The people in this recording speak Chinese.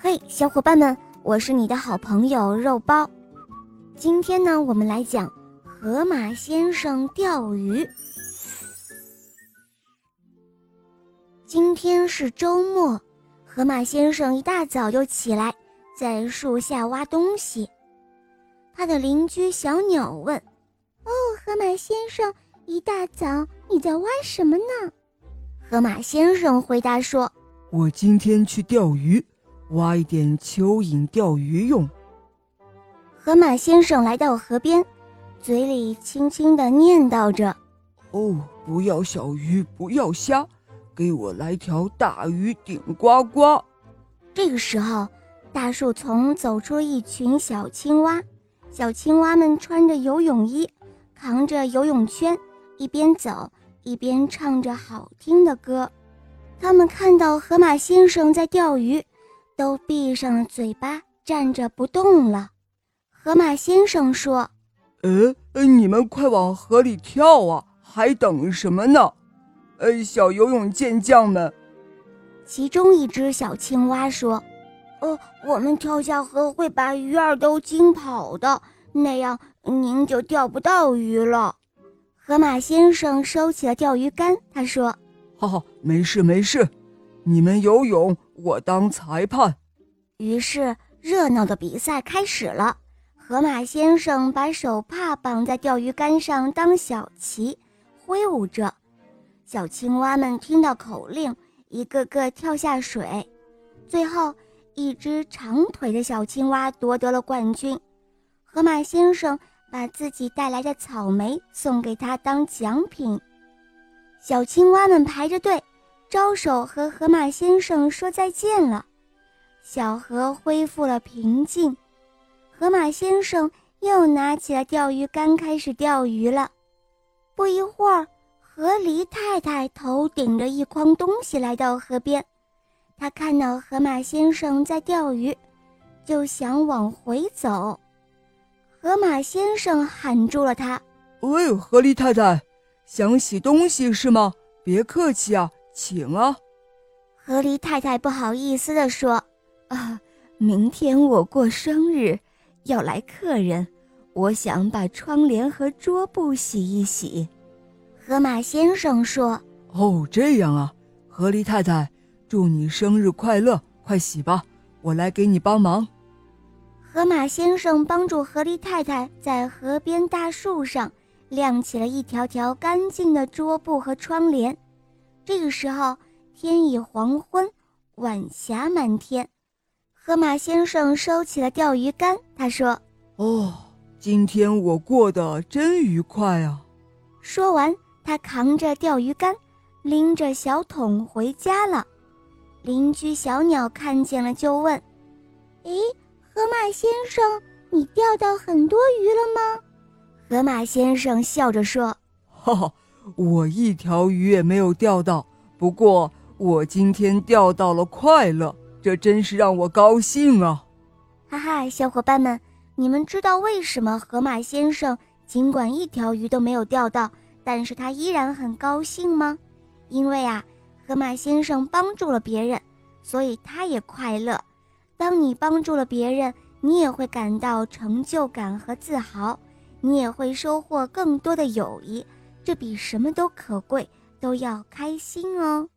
嘿，小伙伴们，我是你的好朋友肉包。今天呢，我们来讲河马先生钓鱼。今天是周末，河马先生一大早就起来，在树下挖东西。他的邻居小鸟问：“哦，河马先生，一大早你在挖什么呢？”河马先生回答说：“我今天去钓鱼。”挖一点蚯蚓钓鱼用。河马先生来到河边，嘴里轻轻地念叨着：“哦，不要小鱼，不要虾，给我来条大鱼顶呱呱。”这个时候，大树丛走出一群小青蛙。小青蛙们穿着游泳衣，扛着游泳圈，一边走一边唱着好听的歌。他们看到河马先生在钓鱼。都闭上了嘴巴，站着不动了。河马先生说：“呃，你们快往河里跳啊，还等什么呢？呃，小游泳健将们。”其中一只小青蛙说：“呃，我们跳下河会把鱼儿都惊跑的，那样您就钓不到鱼了。”河马先生收起了钓鱼竿，他说：“哈哈，没事没事，你们游泳。”我当裁判。于是热闹的比赛开始了。河马先生把手帕绑在钓鱼竿上当小旗，挥舞着。小青蛙们听到口令，一个个跳下水。最后，一只长腿的小青蛙夺得了冠军。河马先生把自己带来的草莓送给他当奖品。小青蛙们排着队。招手和河马先生说再见了，小河恢复了平静。河马先生又拿起了钓鱼竿，开始钓鱼了。不一会儿，河狸太太头顶着一筐东西来到河边，她看到河马先生在钓鱼，就想往回走。河马先生喊住了他：“喂，河狸太太，想洗东西是吗？别客气啊。”请啊，河狸太太不好意思地说：“啊，明天我过生日，要来客人，我想把窗帘和桌布洗一洗。”河马先生说：“哦，这样啊，河狸太太，祝你生日快乐！快洗吧，我来给你帮忙。”河马先生帮助河狸太太在河边大树上晾起了一条条干净的桌布和窗帘。这个时候，天已黄昏，晚霞满天。河马先生收起了钓鱼竿，他说：“哦，今天我过得真愉快啊！”说完，他扛着钓鱼竿，拎着小桶回家了。邻居小鸟看见了，就问：“诶，河马先生，你钓到很多鱼了吗？”河马先生笑着说：“哈哈。”我一条鱼也没有钓到，不过我今天钓到了快乐，这真是让我高兴啊！哈哈，小伙伴们，你们知道为什么河马先生尽管一条鱼都没有钓到，但是他依然很高兴吗？因为啊，河马先生帮助了别人，所以他也快乐。当你帮助了别人，你也会感到成就感和自豪，你也会收获更多的友谊。这比什么都可贵，都要开心哦。